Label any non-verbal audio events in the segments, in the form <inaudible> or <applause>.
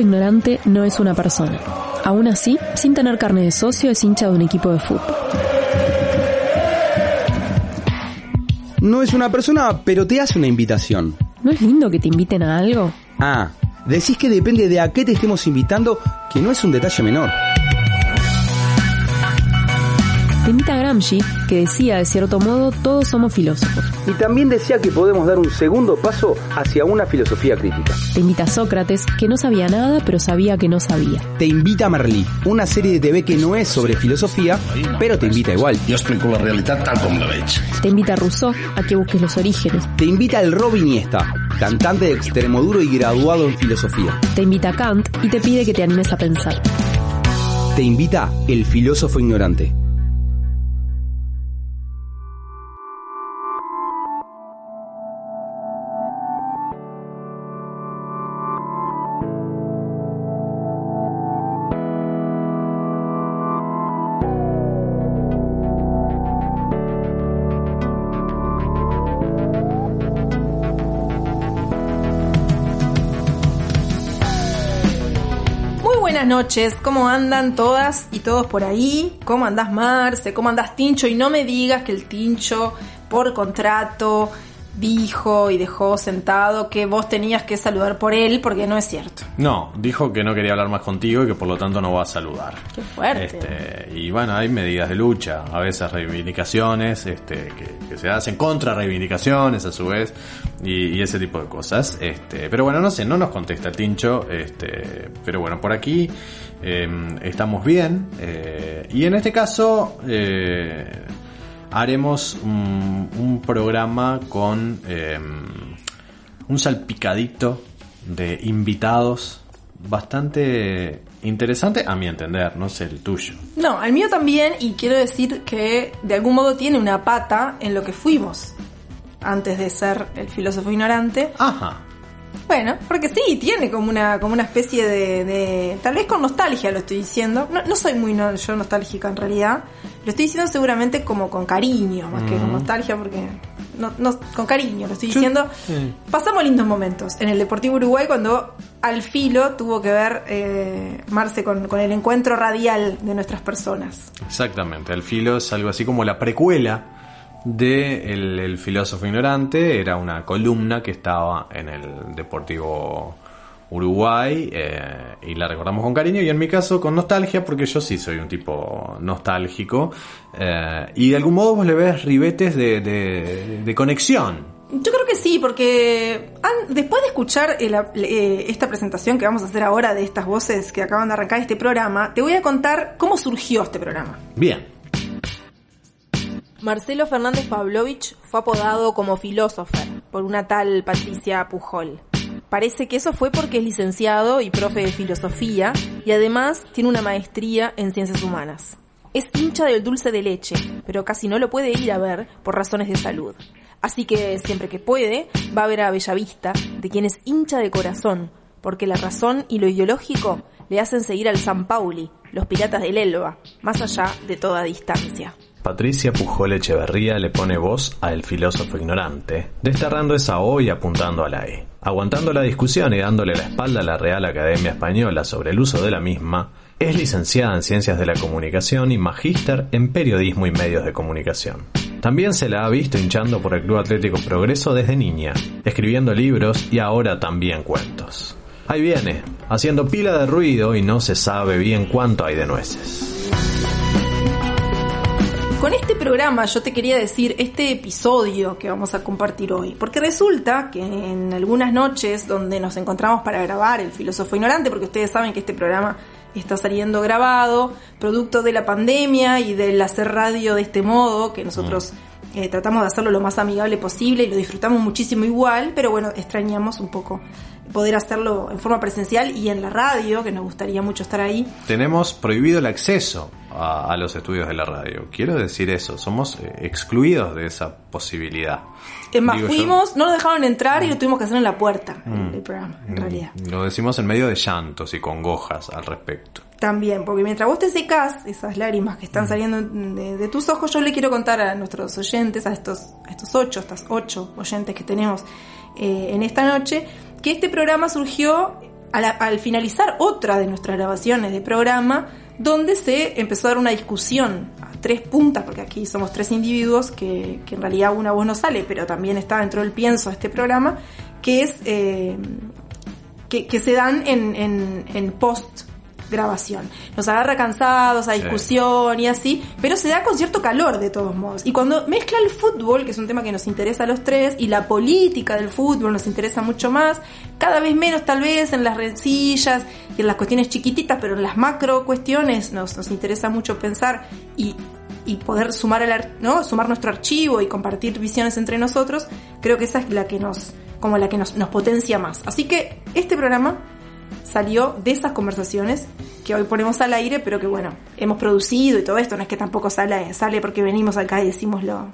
ignorante no es una persona. Aún así, sin tener carne de socio, es hincha de un equipo de fútbol. No es una persona, pero te hace una invitación. ¿No es lindo que te inviten a algo? Ah, decís que depende de a qué te estemos invitando, que no es un detalle menor. Te invita a Gramsci, que decía de cierto modo, todos somos filósofos. Y también decía que podemos dar un segundo paso hacia una filosofía crítica. Te invita a Sócrates, que no sabía nada, pero sabía que no sabía. Te invita a Merlí, una serie de TV que no es sobre filosofía, pero te invita igual. Jo explico la realitat tal com la veig. Te invita a Rousseau a que busques los orígenes. Te invita el Robin Iniesta, cantante de Extremoduro y graduado en filosofía. Te invita a Kant y te pide que te animes a pensar. Te invita el filósofo ignorante. Buenas noches, ¿cómo andan todas y todos por ahí? ¿Cómo andás Marce? ¿Cómo andás Tincho? Y no me digas que el Tincho, por contrato, dijo y dejó sentado que vos tenías que saludar por él, porque no es cierto. No, dijo que no quería hablar más contigo y que por lo tanto no va a saludar. Qué fuerte. Este, y bueno, hay medidas de lucha, a veces reivindicaciones este, que, que se hacen contra reivindicaciones a su vez y, y ese tipo de cosas. Este, pero bueno, no sé, no nos contesta el tincho. Este, pero bueno, por aquí eh, estamos bien. eh, y en este caso eh, haremos un, un programa con eh, un salpicadito de invitados bastante interesante a mi entender, no sé el tuyo. No, al mío también, y quiero decir que de algún modo tiene una pata en lo que fuimos antes de ser el filósofo ignorante. Ajá. Bueno, porque sí, tiene como una, como una especie de, de- Tal vez con nostalgia lo estoy diciendo. No, no soy muy no- yo nostálgica en realidad. Lo estoy diciendo seguramente como con cariño, más que con nostalgia, porque... No, no, con cariño lo estoy diciendo. Pasamos lindos momentos en el Deportivo Uruguay cuando al filo tuvo que ver eh, Marce con, con el encuentro radial de nuestras personas. Exactamente, el filo es algo así como la precuela de el, el filósofo ignorante, era una columna que estaba en el Deportivo Uruguay eh, y la recordamos con cariño y en mi caso con nostalgia porque yo sí soy un tipo nostálgico eh, y de algún modo vos le ves ribetes de, de- de conexión. Yo creo que sí, porque después de escuchar el- eh, esta presentación que vamos a hacer ahora de estas voces que acaban de arrancar este programa, te voy a contar cómo surgió este programa. Bien, Marcelo Fernández Pavlovich fue apodado como filósofo por una tal Patricia Pujol. Parece que eso fue porque es licenciado y profe de filosofía y además tiene una maestría en ciencias humanas. Es hincha del dulce de leche, pero casi no lo puede ir a ver por razones de salud. Así que siempre que puede, va a ver a Bellavista, de quien es hincha de corazón, porque la razón y lo ideológico le hacen seguir al San Pauli, los piratas del Elba, más allá de toda distancia. Patricia Pujol Echeverría le pone voz a El filósofo ignorante, desterrando esa O y apuntando a la E. Aguantando la discusión y dándole la espalda a la Real Academia Española sobre el uso de la misma, es licenciada en Ciencias de la Comunicación y magíster en Periodismo y Medios de Comunicación. También se la ha visto hinchando por el Club Atlético Progreso desde niña, escribiendo libros y ahora también cuentos. Ahí viene, haciendo pila de ruido y no se sabe bien cuánto hay de nueces. Con este programa yo te quería decir este episodio que vamos a compartir hoy, porque resulta que en algunas noches donde nos encontramos para grabar El filósofo ignorante, porque ustedes saben que este programa está saliendo grabado, producto de la pandemia y del hacer radio de este modo, que nosotros eh, tratamos de hacerlo lo más amigable posible y lo disfrutamos muchísimo igual, pero bueno, extrañamos un poco poder hacerlo en forma presencial y en la radio, que nos gustaría mucho estar ahí. tenemos prohibido el acceso a, a los estudios de la radio. Quiero decir eso, somos eh, excluidos de esa posibilidad. Es más, Digo yo. fuimos, no nos dejaron entrar y lo tuvimos que hacer en la puerta el, el programa, en realidad. Lo decimos en medio de llantos y congojas al respecto. También, porque mientras vos te secás esas lágrimas que están saliendo de, de tus ojos, yo le quiero contar a nuestros oyentes, a estos, a estos ocho, estas ocho oyentes que tenemos eh, en esta noche, que este programa surgió al, al finalizar otra de nuestras grabaciones de programa, donde se empezó a dar una discusión a tres puntas, porque aquí somos tres individuos, que, que en realidad una voz no sale, pero también está dentro del pienso de este programa, que es eh, que, que se dan en, en, en post grabación. Nos agarra cansados a discusión y así, pero se da con cierto calor de todos modos. Y cuando mezcla el fútbol, que es un tema que nos interesa a los tres, y la política del fútbol nos interesa mucho más, cada vez menos tal vez en las rencillas y en las cuestiones chiquititas, pero en las macro cuestiones nos, nos interesa mucho pensar y y poder sumar el ¿no? sumar nuestro archivo y compartir visiones entre nosotros, creo que esa es la que nos como la que nos, nos potencia más. Así que este programa salió de esas conversaciones que hoy ponemos al aire, pero que bueno, hemos producido y todo esto, no es que tampoco sale, sale porque venimos acá y decimos lo,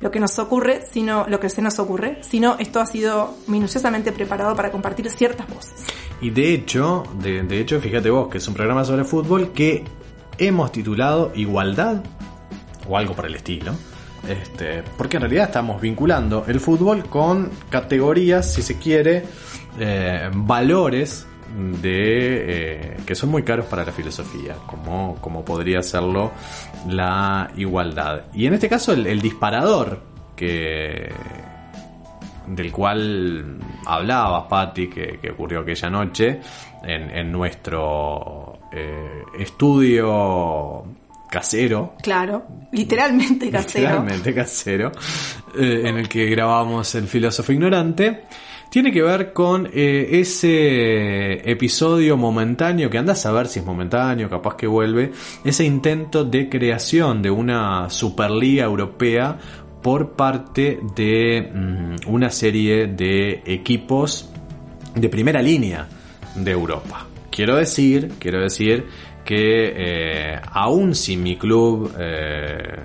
lo que nos ocurre, sino lo que se nos ocurre, sino esto ha sido minuciosamente preparado para compartir ciertas voces. Y de hecho, de, de hecho, fíjate vos que es un programa sobre fútbol que hemos titulado Igualdad o algo por el estilo. Este, porque en realidad estamos vinculando el fútbol con categorías, si se quiere, eh, valores de eh, que son muy caros para la filosofía, como, como podría serlo la igualdad. Y en este caso el, el disparador que del cual hablabas, Patti, que, que ocurrió aquella noche en, en nuestro eh, estudio casero, Claro, literalmente casero. literalmente casero, eh, en el que grabamos El filósofo ignorante, tiene que ver con eh, ese episodio momentáneo, que andas a ver si es momentáneo, capaz que vuelve, ese intento de creación de una Superliga Europea por parte de mm, una serie de equipos de primera línea de Europa. Quiero decir, quiero decir que eh, aun si mi club eh,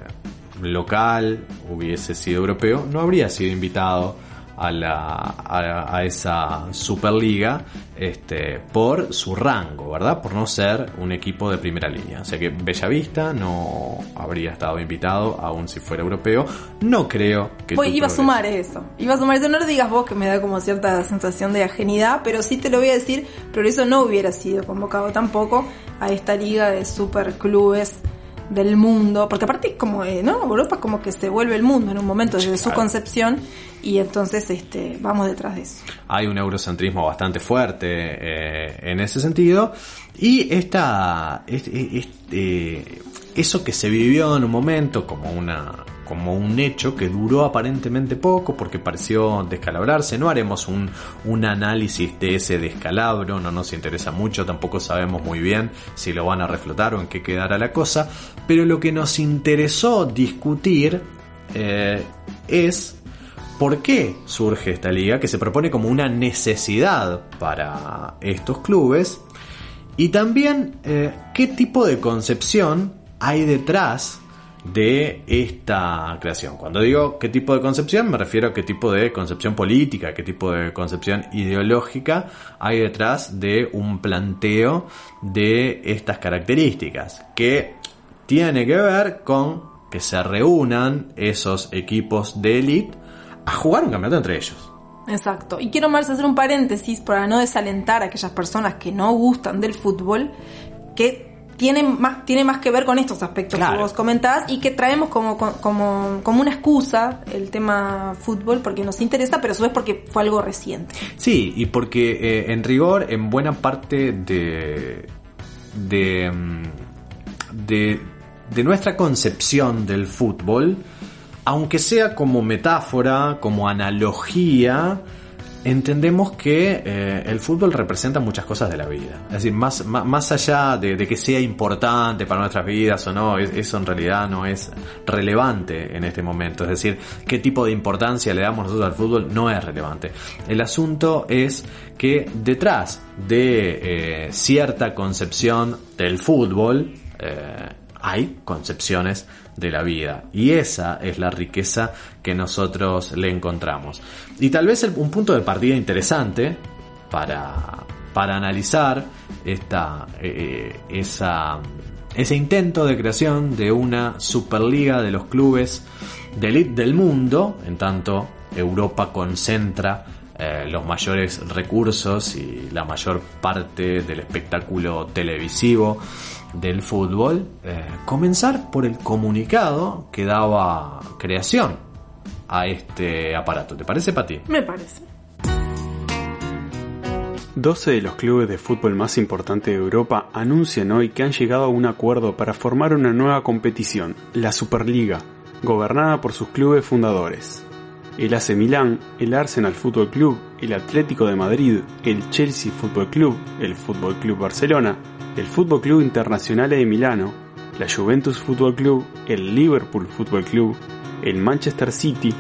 local hubiese sido europeo, no habría sido invitado a, la, a, a esa Superliga este, por su rango, ¿verdad? Por no ser un equipo de primera línea. O sea que Bellavista no habría estado invitado, aun si fuera europeo. No creo que... Voy, iba a sumar eso. Iba a sumar eso. No lo digas vos que me da como cierta sensación de ajenidad, pero sí te lo voy a decir. Progreso no hubiera sido convocado tampoco a esta liga de superclubes del mundo. Porque aparte es como, eh, ¿no? Europa como que se vuelve el mundo en un momento desde su concepción. Y entonces este vamos detrás de eso. hay un eurocentrismo bastante fuerte eh, en ese sentido. Y esta este- eso que se vivió en un momento como una como un hecho que duró aparentemente poco porque pareció descalabrarse. No haremos un, un análisis de ese descalabro no nos interesa mucho tampoco sabemos muy bien si lo van a reflotar o en qué quedará la cosa. Pero lo que nos interesó discutir eh, es ¿Por qué surge esta liga que se propone como una necesidad para estos clubes? Y también eh, qué tipo de concepción hay detrás de esta creación. Cuando digo qué tipo de concepción, me refiero a qué tipo de concepción política, qué tipo de concepción ideológica hay detrás de un planteo de estas características, que tiene que ver con que se reúnan esos equipos de élite a jugar un campeonato entre ellos. Exacto. Y quiero más hacer un paréntesis para no desalentar a aquellas personas que no gustan del fútbol, que tienen más, tiene más que ver con estos aspectos Claro. que vos comentabas y que traemos como, como, como una excusa el tema fútbol porque nos interesa, pero a su vez porque fue algo reciente. Sí, y porque eh, en rigor, en buena parte de. de. mm, de, de nuestra concepción del fútbol, aunque sea como metáfora, como analogía, entendemos que eh, el fútbol representa muchas cosas de la vida. Es decir, más, más, más allá de, que sea importante para nuestras vidas o no, es- eso en realidad no es relevante en este momento. Es decir, qué tipo de importancia le damos nosotros al fútbol no es relevante. El asunto es que detrás de eh, cierta concepción del fútbol, eh, hay concepciones de la vida. Y esa es la riqueza que nosotros le encontramos. Y tal vez el- un punto de partida interesante para, para analizar esta eh, esa ese intento de creación de una superliga de los clubes de elite del mundo en tanto Europa concentra eh, los mayores recursos y la mayor parte del espectáculo televisivo del fútbol, eh, comenzar por el comunicado que daba creación a este aparato. ¿Te parece, Pati? Me parece. 12 de los clubes de fútbol más importantes de Europa anuncian hoy que han llegado a un acuerdo para formar una nueva competición, la Superliga, gobernada por sus clubes fundadores. El AC Milán, el Arsenal Fútbol Club, el Atlético de Madrid, el Chelsea Fútbol Club, el Fútbol Club Barcelona, el Fútbol Club Internacional de Milano, la Juventus Fútbol Club, el Liverpool Fútbol Club, el Manchester City,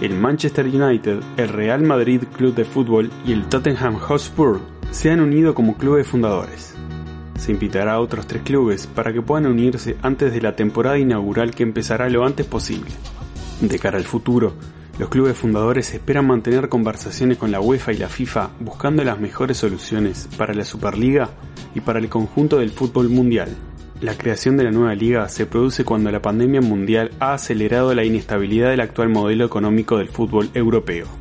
el Manchester United, el Real Madrid Club de Fútbol y el Tottenham Hotspur se han unido como clubes fundadores. Se invitará a otros tres clubes para que puedan unirse antes de la temporada inaugural que empezará lo antes posible. De cara al futuro, los clubes fundadores esperan mantener conversaciones con la UEFA y la FIFA buscando las mejores soluciones para la Superliga y para el conjunto del fútbol mundial. La creación de la nueva liga se produce cuando la pandemia mundial ha acelerado la inestabilidad del actual modelo económico del fútbol europeo.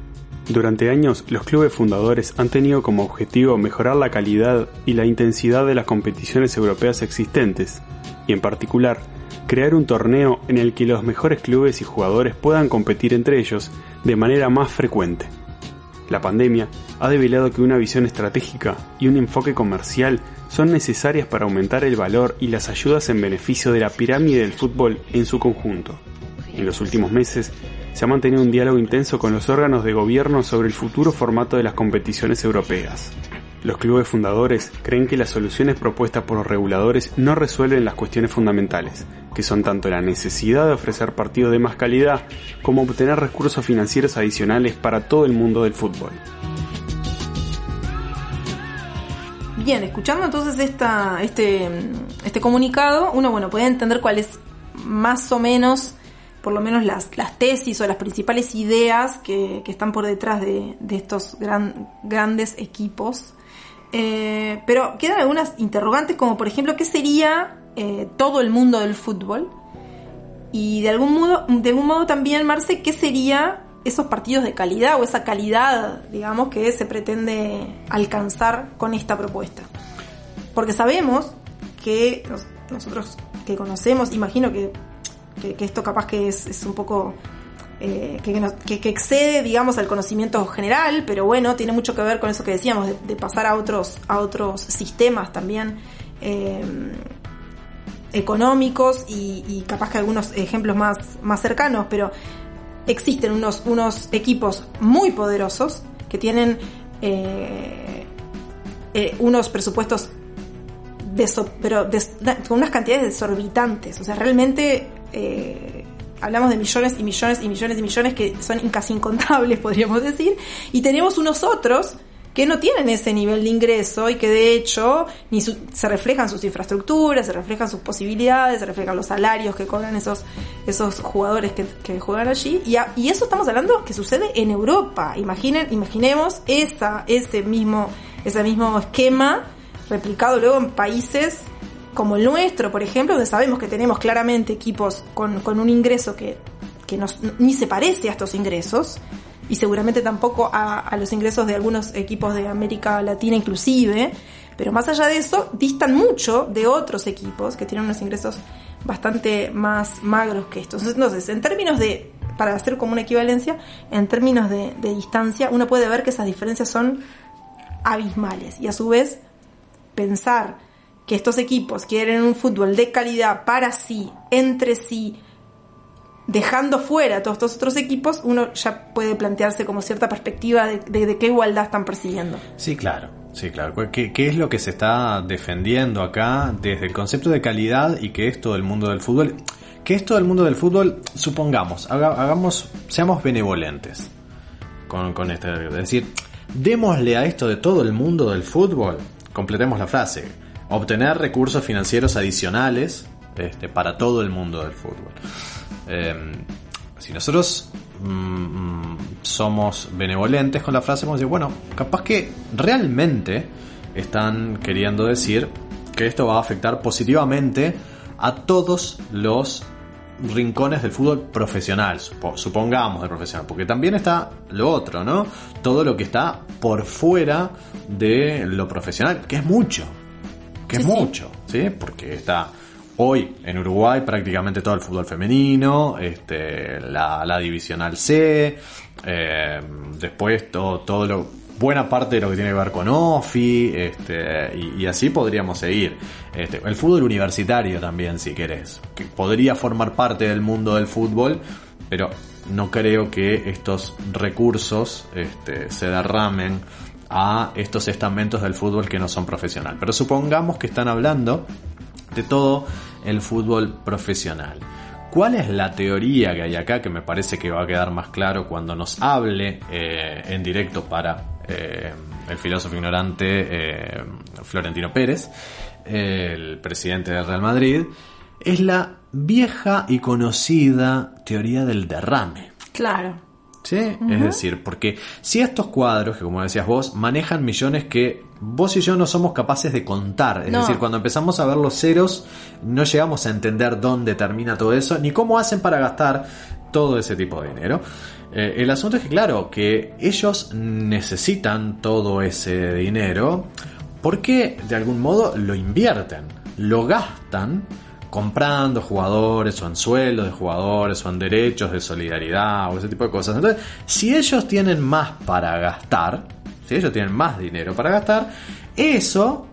Durante años, los clubes fundadores han tenido como objetivo mejorar la calidad y la intensidad de las competiciones europeas existentes, y en particular, crear un torneo en el que los mejores clubes y jugadores puedan competir entre ellos de manera más frecuente. La pandemia ha develado que una visión estratégica y un enfoque comercial son necesarias para aumentar el valor y las ayudas en beneficio de la pirámide del fútbol en su conjunto. En los últimos meses se ha mantenido un diálogo intenso con los órganos de gobierno sobre el futuro formato de las competiciones europeas. Los clubes fundadores creen que las soluciones propuestas por los reguladores no resuelven las cuestiones fundamentales, que son tanto la necesidad de ofrecer partidos de más calidad como obtener recursos financieros adicionales para todo el mundo del fútbol. Bien, escuchando entonces este, este comunicado, uno bueno puede entender cuál es más o menos, por lo menos las, las tesis o las principales ideas que, que están por detrás de, de estos gran, grandes equipos. Eh, pero quedan algunas interrogantes como por ejemplo qué sería eh, todo el mundo del fútbol y de algún modo, de algún modo también Marce qué sería esos partidos de calidad o esa calidad digamos que se pretende alcanzar con esta propuesta porque sabemos que nosotros que conocemos imagino que, que, esto capaz que es, es un poco eh, que, excede, digamos, al conocimiento general, pero bueno, tiene mucho que ver con eso que decíamos, de, pasar a otros, a otros sistemas también eh, económicos y, capaz que algunos ejemplos más, más cercanos, pero existen unos, unos equipos muy poderosos que tienen eh, unos presupuestos pero con unas cantidades desorbitantes, o sea, realmente hablamos de millones y millones y millones y millones que son casi incontables, <laughs> podríamos decir, y tenemos unos otros que no tienen ese nivel de ingreso y que de hecho ni se reflejan sus infraestructuras, se reflejan sus posibilidades, se reflejan los salarios que cobran esos, esos jugadores que, juegan allí. Y, y, eso estamos hablando que sucede en Europa. Imaginen, imaginemos esa, ese, mismo, ese mismo esquema replicado luego en países como el nuestro, por ejemplo, donde sabemos que tenemos claramente equipos con, un ingreso que, ni se parece a estos ingresos, y seguramente tampoco a, los ingresos de algunos equipos de América Latina inclusive, pero más allá de eso, distan mucho de otros equipos que tienen unos ingresos bastante más magros que estos. Entonces, en términos de, para hacer como una equivalencia, en términos de distancia, uno puede ver que esas diferencias son abismales y a su vez pensar que estos equipos quieren un fútbol de calidad para sí, entre sí, dejando fuera a todos estos otros equipos, uno ya puede plantearse como cierta perspectiva de, qué igualdad están persiguiendo. Sí, claro. Sí, claro. ¿Qué, es lo que se está defendiendo acá desde el concepto de calidad y que es todo el mundo del fútbol? Que es todo el mundo del fútbol, supongamos, hagamos, seamos benevolentes con, con esto. Es decir, démosle a esto de todo el mundo del fútbol, completemos la frase obtener recursos financieros adicionales este, para todo el mundo del fútbol. Em, si nosotros mm, mm, somos benevolentes con la frase, vamos a decir, bueno, capaz que realmente están queriendo decir que esto va a afectar positivamente a todos los rincones del fútbol profesional, supo- supongamos del profesional, porque también está lo otro, ¿no? Todo lo que está por fuera de lo profesional, que es mucho, que es sí. mucho, ¿sí? Porque está hoy en Uruguay prácticamente todo el fútbol femenino, este, la, la divisional C, eh, después todo, todo lo buena parte de lo que tiene que ver con OFI, este, y, y así podríamos seguir. Este, el fútbol universitario también, si querés, que podría formar parte del mundo del fútbol, pero no creo que estos recursos este, se derramen a estos estamentos del fútbol que no son profesional. Pero supongamos que están hablando de todo el fútbol profesional. ¿Cuál es la teoría que hay acá que me parece que va a quedar más claro cuando nos hable eh, en directo para eh, el filósofo ignorante eh, Florentino Pérez, el presidente del Real Madrid? Es la vieja y conocida teoría del derrame. Claro. ¿Sí? Es decir, porque si estos cuadros, que como decías vos, manejan millones que vos y yo no somos capaces de contar, es No. decir, cuando empezamos a ver los ceros, no llegamos a entender dónde termina todo eso, ni cómo hacen para gastar todo ese tipo de dinero. Eh, el asunto es que, claro, que ellos necesitan todo ese dinero porque de algún modo lo invierten, lo gastan comprando jugadores o en sueldos de jugadores o en derechos de solidaridad o ese tipo de cosas. Entonces, si ellos tienen más para gastar, si ellos tienen más dinero para gastar, eso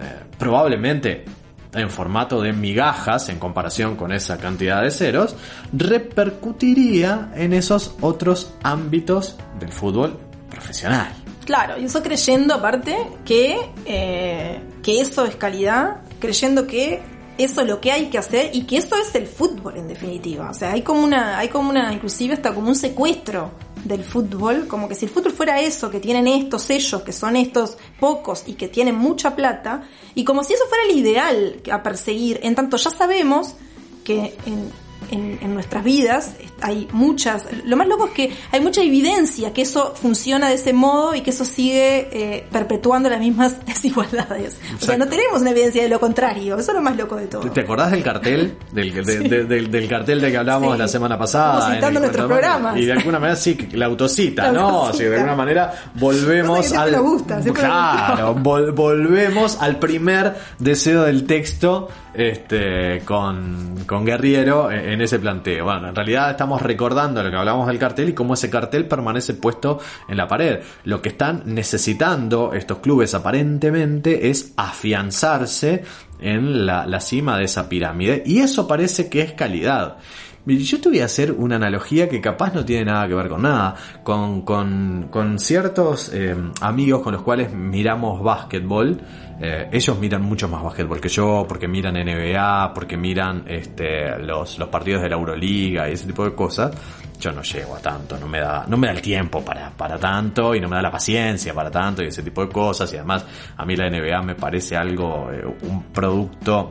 eh, probablemente en formato de migajas en comparación con esa cantidad de ceros, repercutiría en esos otros ámbitos del fútbol profesional. Claro, y eso creyendo aparte que, eh, que eso es calidad, creyendo que eso es lo que hay que hacer y que eso es el fútbol en definitiva. O sea, hay como una, hay como una, inclusive hasta como un secuestro del fútbol, como que si el fútbol fuera eso, que tienen estos sellos, que son estos pocos y que tienen mucha plata, y como si eso fuera el ideal a perseguir, en tanto ya sabemos que en, en, en nuestras vidas hay muchas, lo más loco es que hay mucha evidencia que eso funciona de ese modo y que eso sigue eh, perpetuando las mismas <laughs> desigualdades. O sea, no tenemos una evidencia de lo contrario, eso es lo más loco de todo. ¿Te- ¿Te acordás del cartel? Del, de- de- del- del cartel de que hablábamos Sí. la semana pasada. En el nuestros programas. Y de alguna manera sí, la autocita, <laughs> La ¿no? autocita. O sea, de alguna manera volvemos al. nos gusta, claro, vol- volvemos al primer deseo del texto este con, con Guerriero en, en ese planteo. Bueno, en realidad estamos recordando lo que hablamos del cartel y cómo ese cartel permanece puesto en la pared. Lo que están necesitando estos clubes aparentemente es afianzarse en la, la cima de esa pirámide y eso parece que es calidad. Yo te voy a hacer una analogía que capaz no tiene nada que ver con nada, con, con, con ciertos eh, amigos con los cuales miramos básquetbol. Eh, ellos miran mucho más básquetbol que yo, porque miran NBA, porque miran este, los, los partidos de la Euroliga y ese tipo de cosas. Yo no llego a tanto, no me da, no me da el tiempo para, para tanto y no me da la paciencia para tanto y ese tipo de cosas. Y además, a mí la NBA me parece algo, eh, un producto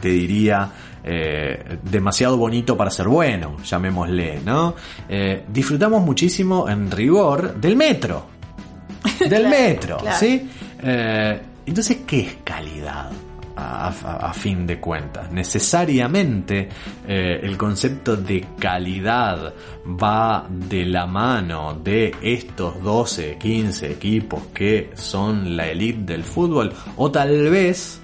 te diría, eh, demasiado bonito para ser bueno, llamémosle, ¿no? Eh, disfrutamos muchísimo en rigor del metro. <laughs> Del Claro, metro, claro. ¿sí? Eh, entonces, ¿qué es calidad? A, a- a fin de cuentas. Necesariamente eh, el concepto de calidad va de la mano de estos 12, 15 equipos que son la elite del fútbol. O tal vez,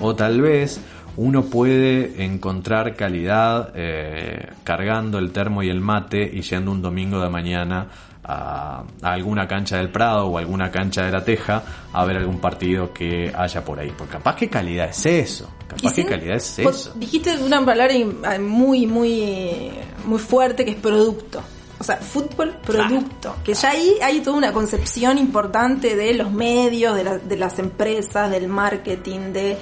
o tal vez uno puede encontrar calidad eh, cargando el termo y el mate y yendo un domingo de mañana a, a alguna cancha del Prado o alguna cancha de la Teja a ver algún partido que haya por ahí. Porque capaz que calidad es eso. Capaz que calidad es eso. Dijiste una palabra ah, muy, muy, muy fuerte que es producto. O sea, fútbol producto. Que ya ahí hay toda una concepción importante de los medios, de, la- de las empresas, del marketing, de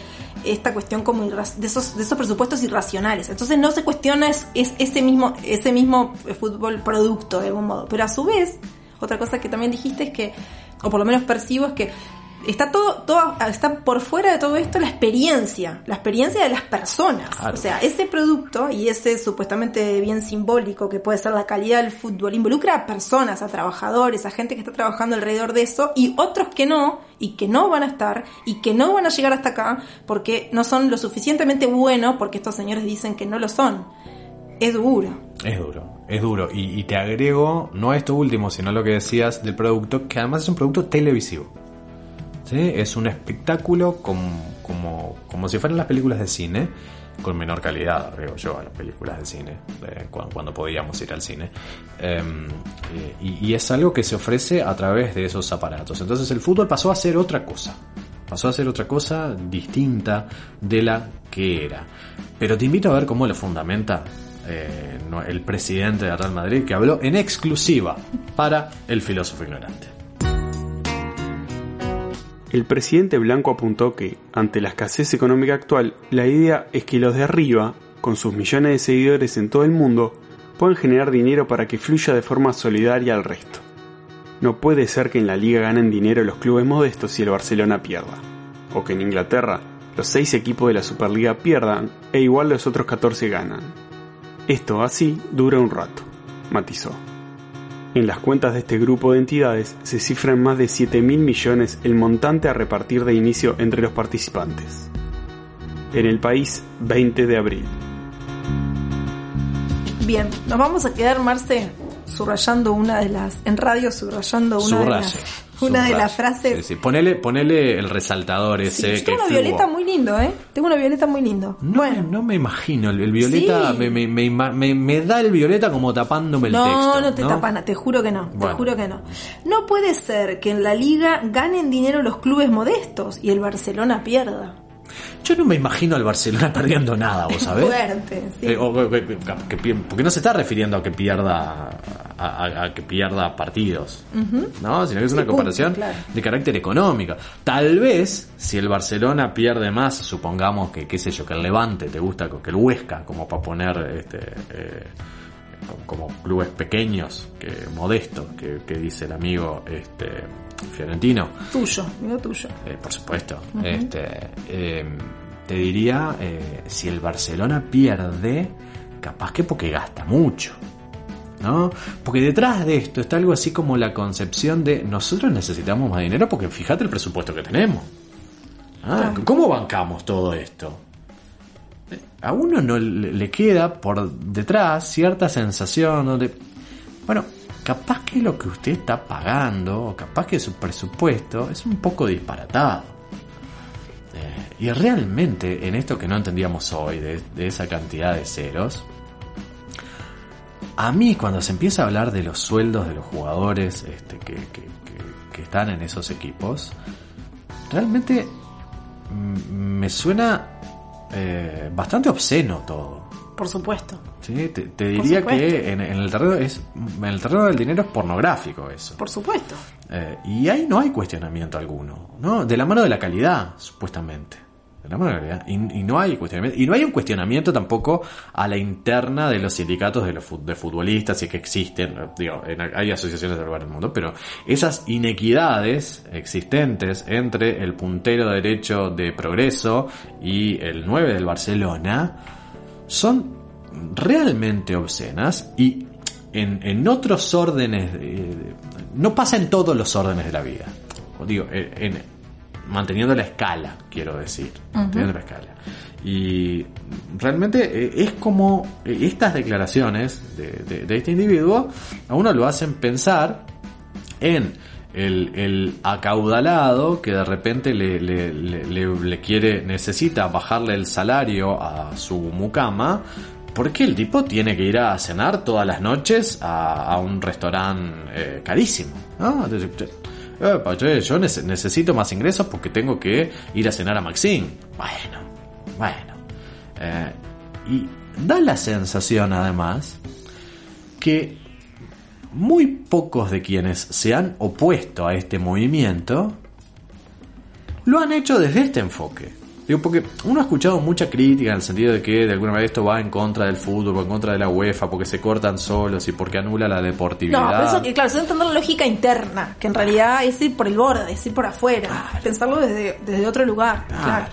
esta cuestión como de esos, de esos presupuestos irracionales. Entonces no se cuestiona es, es ese mismo, ese mismo fútbol producto de algún modo. Pero a su vez, otra cosa que también dijiste es que, o por lo menos percibo, es que está todo, todo, está por fuera de todo esto la experiencia, la experiencia de las personas. Claro. O sea, ese producto y ese supuestamente bien simbólico que puede ser la calidad del fútbol involucra a personas, a trabajadores, a gente que está trabajando alrededor de eso y otros que no, y que no van a estar y que no van a llegar hasta acá porque no son lo suficientemente buenos porque estos señores dicen que no lo son. Es duro. Es duro, es duro. Y, y te agrego, no esto último, sino lo que decías del producto, que además es un producto televisivo. Es un espectáculo como, como, como si fueran las películas de cine, con menor calidad, digo yo, a las películas de cine, cuando, podíamos ir al cine. Em, y, es algo que se ofrece a través de esos aparatos. Entonces el fútbol pasó a ser otra cosa. Pasó a ser otra cosa distinta de la que era. Pero te invito a ver cómo lo fundamenta eh, el presidente de Real Madrid, que habló en exclusiva para el filósofo ignorante. El presidente Blanco apuntó que, ante la escasez económica actual, la idea es que los de arriba, con sus millones de seguidores en todo el mundo, pueden generar dinero para que fluya de forma solidaria al resto. No puede ser que en la liga ganen dinero los clubes modestos y el Barcelona pierda, o que en Inglaterra los seis equipos de la Superliga pierdan e igual los otros 14 ganan. Esto así dura un rato, matizó. En las cuentas de este grupo de entidades se cifra en más de 7 mil millones el montante a repartir de inicio entre los participantes. En el país, 20 de abril. Bien, nos vamos a quedar, Marce, subrayando una de las. En radio, subrayando una, de las, una de las frases. Sí, sí. Ponele, ponele el resaltador Sí, ese yo que tengo una fluo. violeta muy lindo, ¿eh? Tengo una violeta muy lindo. No, bueno, no me imagino, el, el violeta Sí. me, me, me me- da el violeta como tapándome el no, texto. no te tapan, te juro que no, te juro que no. No puede ser que en la liga ganen dinero los clubes modestos y el Barcelona pierda. Yo no me imagino al Barcelona <laughs> perdiendo nada, vos sabés. Fuerte, sí. Eh, o- o- que- que- que pi- porque no se está refiriendo a que pierda a, a- a que pierda partidos, ¿no? Sino que es una punto, comparación claro. de carácter económico. Tal vez si el Barcelona pierde más, supongamos que qué sé yo, que el Levante te gusta, que el Huesca, como para poner este eh, como clubes pequeños, que modestos, que, que dice el amigo este Fiorentino. Tuyo, digo tuyo. Eh, por supuesto. Este, eh, te diría, eh, si el Barcelona pierde, capaz que porque gasta mucho. ¿No? Porque detrás de esto está algo así como la concepción de nosotros necesitamos más dinero porque fíjate el presupuesto que tenemos. Ah. ¿Cómo bancamos todo esto? A uno no le le queda por detrás cierta sensación donde, bueno, capaz que lo que usted está pagando, o capaz que su presupuesto es un poco disparatado. Eh, y realmente en esto que no entendíamos hoy, de, esa cantidad de ceros, a mí cuando se empieza a hablar de los sueldos de los jugadores este, que, que- que- que están en esos equipos, realmente mm, me suena eh, bastante obsceno todo. Por supuesto, ¿sí? Te, te diría que en, en el terreno es en el terreno del dinero es pornográfico eso. por supuesto. Eh, y ahí no hay cuestionamiento alguno, ¿no? De la mano de la calidad, supuestamente. De la mano de la calidad. Y, y no hay cuestionamiento. Y no hay un cuestionamiento tampoco a la interna de los sindicatos de los de futbolistas, si es que existen. eh, Digo, en- hay asociaciones del lugar del mundo, pero esas inequidades existentes entre el puntero derecho de progreso y el 9 del Barcelona son realmente obscenas y en, en otros órdenes, de- no pasa en todos los órdenes de la vida. Digo, en, en- manteniendo la escala, quiero decir, manteniendo la escala. Y realmente eh, es como eh, estas declaraciones de, de- de este individuo a uno lo hacen pensar en el, acaudalado que de repente le, quiere, necesita bajarle el salario a su mucama porque el tipo tiene que ir a cenar todas las noches a, un restaurante eh, carísimo. yo nece- necesito más ingresos porque tengo que ir a cenar a Maxine. Bueno, bueno. Eh, y da la sensación además que muy pocos de quienes se han opuesto a este movimiento lo han hecho desde este enfoque. Digo, porque uno ha escuchado mucha crítica en el sentido de que de alguna manera esto va en contra del fútbol, en contra de la UEFA, porque se cortan solos y porque anula la deportividad. No, pero eso que, claro, se debe entender la lógica interna, que en realidad es ir por el borde, es ir por afuera, pensarlo desde, desde otro lugar. Claro.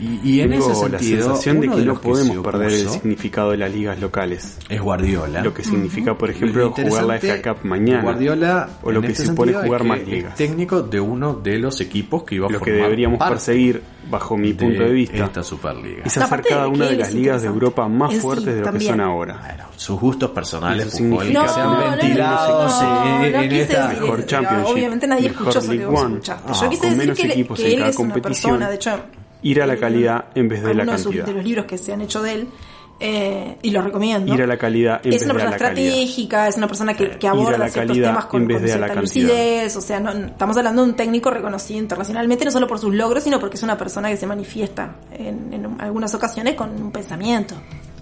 Y, y en Tengo ese la sentido, sensación de que no se podemos perder el significado de las ligas locales. es Guardiola. Lo que significa, por Lo ejemplo, jugar la FA Cup mañana. Guardiola, o lo que este supone jugar más ligas. técnico de uno de los equipos que iba a Lo que deberíamos parte perseguir, bajo mi punto de vista, esta Superliga. hacer aparte cada una de las ligas de. Europa más sí, fuertes de lo que son ahora. Bueno, sus gustos personales, se han No, no, no, ventilado no, en, esta mejor. Championship, Obviamente nadie escuchó eso que vos escuchaste. Ah, Yo quise decir que, él- es una competición. persona, de hecho, Ir a la él- calidad en vez de la cantidad. de los libros que se han hecho de él, eh, y los recomiendo. Ir a la calidad en es vez una de a persona la calidad. estratégica, es una persona que, que Ir a aborda la ciertos calidad temas con, en vez con de a la cierta cantidad. lucidez. O sea, no, estamos hablando de un técnico reconocido internacionalmente, no solo por sus logros, sino porque es una persona que se manifiesta en, en algunas ocasiones con un pensamiento.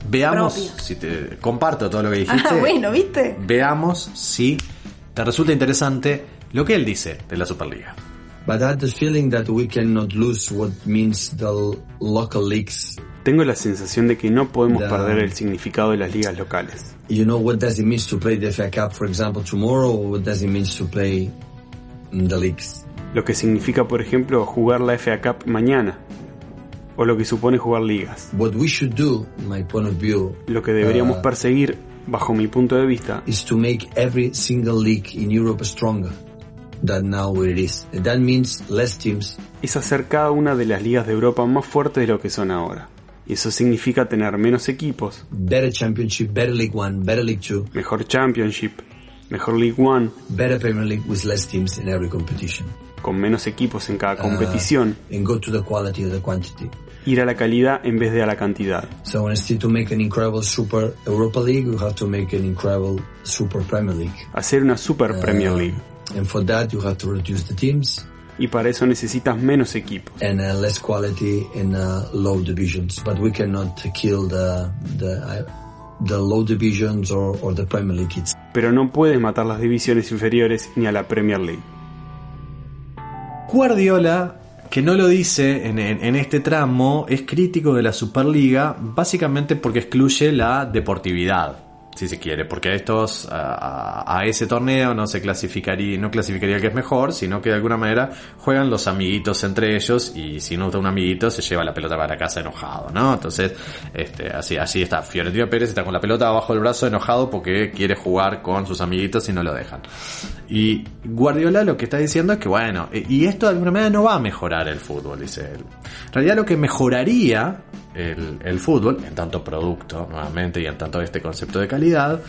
Veamos propio. si te comparto todo lo que dijiste. Ah, bueno, ¿viste? Veamos si te resulta interesante lo que él dice de la Superliga. But I had the feeling that we cannot lose what means the local leagues. Tengo la sensación de que no podemos perder el significado de las ligas locales. You know what does it mean to play the FA Cup, for example, tomorrow, or what does it mean to play the leagues? Lo que significa, por ejemplo, jugar la FA Cup mañana. O lo que supone jugar ligas. What we should do, my point of view, Lo que deberíamos uh, perseguir, bajo mi punto de vista, is to make every single league in Europe stronger than now it is. That means less teams, es hacer cada una de las ligas de Europa más fuertes de lo que son ahora. Y eso significa tener menos equipos, better championship, better League One, better League Two, mejor Championship, mejor League One, better Premier League with less teams in every competition. con menos equipos en cada Uh, competición, and go to the quality of the quantity. ir a la calidad en vez de a la cantidad. So instead to make an incredible Super Europa League, we have to make an incredible Super Premier League. Hacer una Super Uh, Premier League. And for that, you have to reduce the teams Y para eso necesitas menos equipos. and uh, less quality in uh, low divisions. But we cannot kill the the uh, the low divisions or, or the Premier League. It's Pero no puedes matar las divisiones inferiores ni a la Premier League. Guardiola, que no lo dice en, en- en este tramo, es crítico de la Superliga básicamente porque excluye la deportividad, si se quiere, porque a estos a, ese torneo no se clasificaría, no clasificaría el que es mejor, sino que de alguna manera juegan los amiguitos entre ellos y si no está un amiguito se lleva la pelota para casa enojado, ¿no? Entonces, este, así, así está. Fiorentino Pérez está con la pelota abajo del brazo enojado porque quiere jugar con sus amiguitos y no lo dejan. Y Guardiola lo que está diciendo es que, bueno, y esto de alguna manera no va a mejorar el fútbol, dice él. En realidad lo que mejoraría el, fútbol, en tanto producto, nuevamente, y en tanto este concepto de calidad,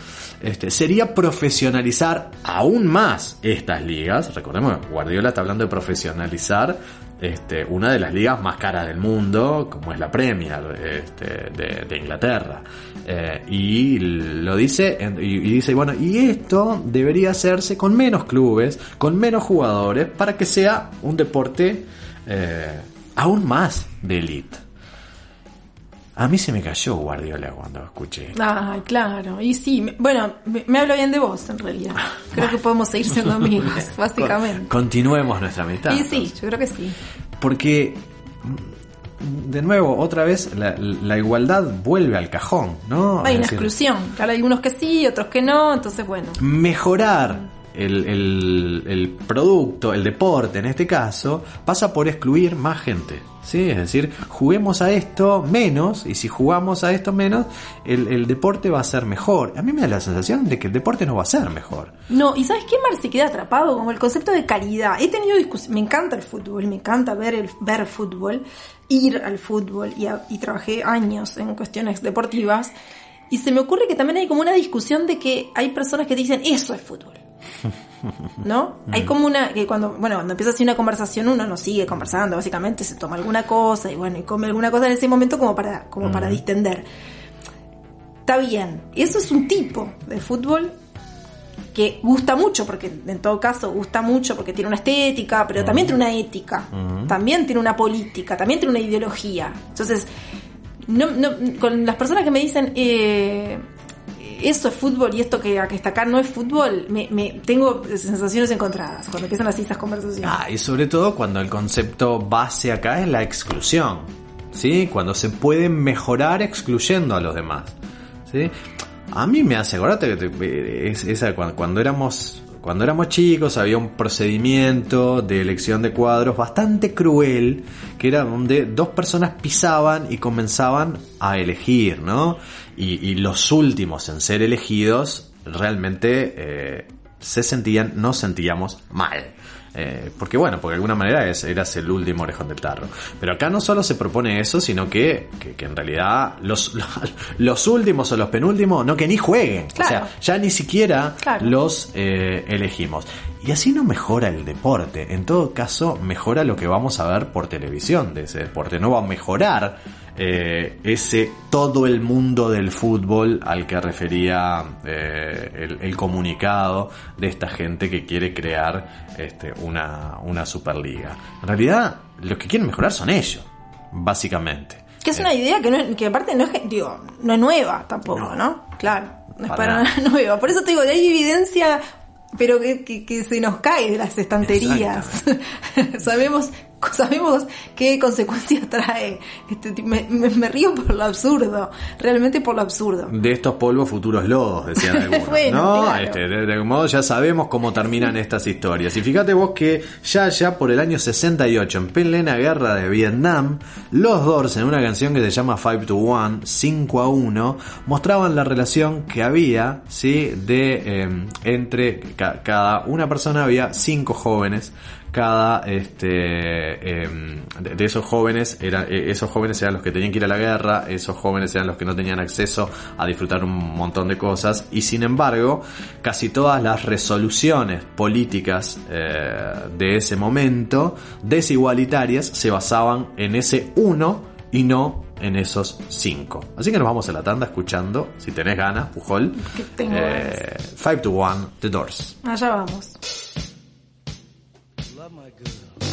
este, sería profesionalizar aún más estas ligas. Recordemos Guardiola está hablando de profesionalizar este, una de las ligas más caras del mundo, como es la Premier este, de, Inglaterra. Eh, y lo dice, y dice, bueno, y esto debería hacerse con menos clubes, con menos jugadores, para que sea un deporte eh, aún más de elite. A mí se me cayó Guardiola cuando escuché esto. Ay, claro. Y sí, bueno, me, me habla bien de vos en realidad. <laughs> Creo que podemos seguir siendo amigos, <laughs> básicamente. Continuemos nuestra amistad. Y sí, yo creo que sí. Porque, de nuevo, otra vez, la, la igualdad vuelve al cajón, ¿no? Hay Es una decir, exclusión. Claro, hay algunos que sí, otros que no, entonces bueno. mejorar el, el- producto, el deporte en este caso, pasa por excluir más gente. ¿sí? Es decir, juguemos a esto menos y si jugamos a esto menos, el, el deporte va a ser mejor. A mí me da la sensación de que el deporte no va a ser mejor. No, y ¿sabes qué mal se queda atrapado? Como el concepto de calidad. He tenido discusiones, me encanta el fútbol, me encanta ver el ver fútbol, ir al fútbol y, y trabajé años en cuestiones deportivas. Y se me ocurre que también hay como una discusión de que hay personas que dicen, eso es fútbol. ¿No? Hay como una, que cuando, bueno, cuando empieza así una conversación uno no sigue conversando, básicamente se toma alguna cosa y bueno, y come alguna cosa en ese momento como para, como para distender. Está bien, eso es un tipo de fútbol que gusta mucho, porque en todo caso gusta mucho porque tiene una estética, pero también tiene una ética, también tiene una política, también tiene una ideología. Entonces, no, no, con las personas que me dicen eh, eso es fútbol y esto que, que está acá no es fútbol, me, me- tengo sensaciones encontradas cuando empiezan así esas conversaciones. Ah, y sobre todo cuando el concepto base acá es la exclusión. ¿Sí? Cuando se puede mejorar excluyendo a los demás. ¿Sí? A mí me hace, acordate que es, esa, cuando, cuando éramos cuando éramos chicos había un procedimiento de elección de cuadros bastante cruel, que era donde dos personas pisaban y comenzaban a elegir, ¿no? Y, los últimos en ser elegidos realmente eh, se sentían, nos sentíamos mal. Eh, porque bueno, porque de alguna manera es, eras el último orejón del tarro. Pero acá no solo se propone eso, sino que, que, que en realidad los, <laughs> los últimos o los penúltimos, no que ni jueguen. Claro. O sea, ya ni siquiera Claro. los eh, elegimos. Y así no mejora el deporte. En todo caso, mejora lo que vamos a ver por televisión de ese deporte. No va a mejorar eh, ese todo el mundo del fútbol al que refería eh, el, el comunicado de esta gente que quiere crear este, una, una superliga. En realidad, los que quieren mejorar son ellos, básicamente. Que es una idea que, no, que aparte no es, digo, no es nueva tampoco, ¿no? Claro, no es Para nada <laughs> nueva. Por eso te digo, hay evidencia, pero que, que- que se nos cae de las estanterías. <laughs> sabemos <laughs> sabemos qué consecuencias <laughs> trae. Este, me, me- me río por lo absurdo, realmente por lo absurdo. De estos polvos futuros lodos, decían <laughs> algunos. Bueno, ¿no? claro. Este, de, algún modo ya sabemos cómo terminan estas historias. Y fíjate vos que ya ya por el año 68, en plena guerra de Vietnam, los Doors en una canción que se llama 5 to 1, 5 a 1, mostraban la relación que había, ¿sí? De eh, entre ca- cada una persona había cinco jóvenes cada este em, de, de esos jóvenes era, eh, esos jóvenes eran los que tenían que ir a la guerra esos jóvenes eran los que no tenían acceso a disfrutar un montón de cosas y sin embargo casi todas las resoluciones políticas eh, de ese momento desigualitarias se basaban en ese uno y no en esos cinco. Así que nos vamos a la tanda escuchando, si tenés ganas, Pujol, Que tengo eh, 5 to 1, The Doors. Allá vamos.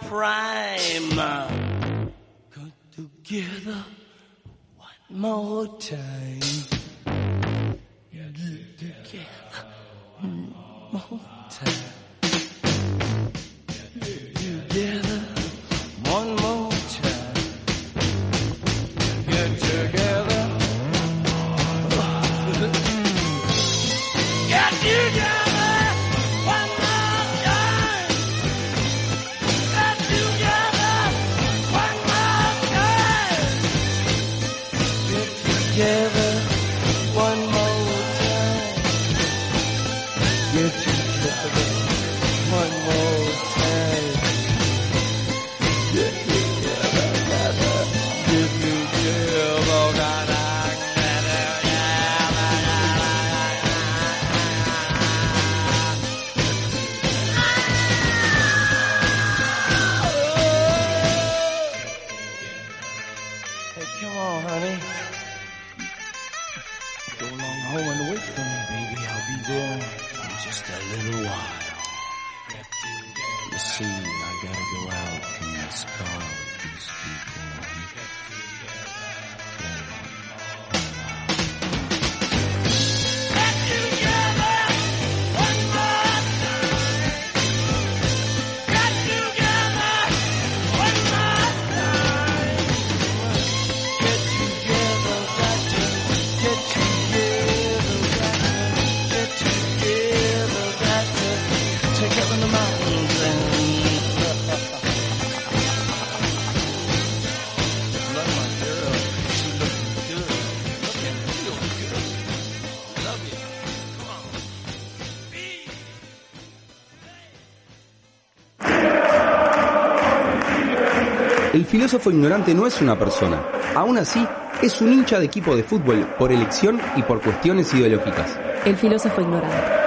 prime. Got together one more time. Get together one more time. home and wait for me, baby. I'll be there in just a little while. You see, I gotta go out and it's cold. These people. Filósofo ignorante no es una persona. Aún así, es un hincha de equipo de fútbol por elección y por cuestiones ideológicas. El filósofo ignorante.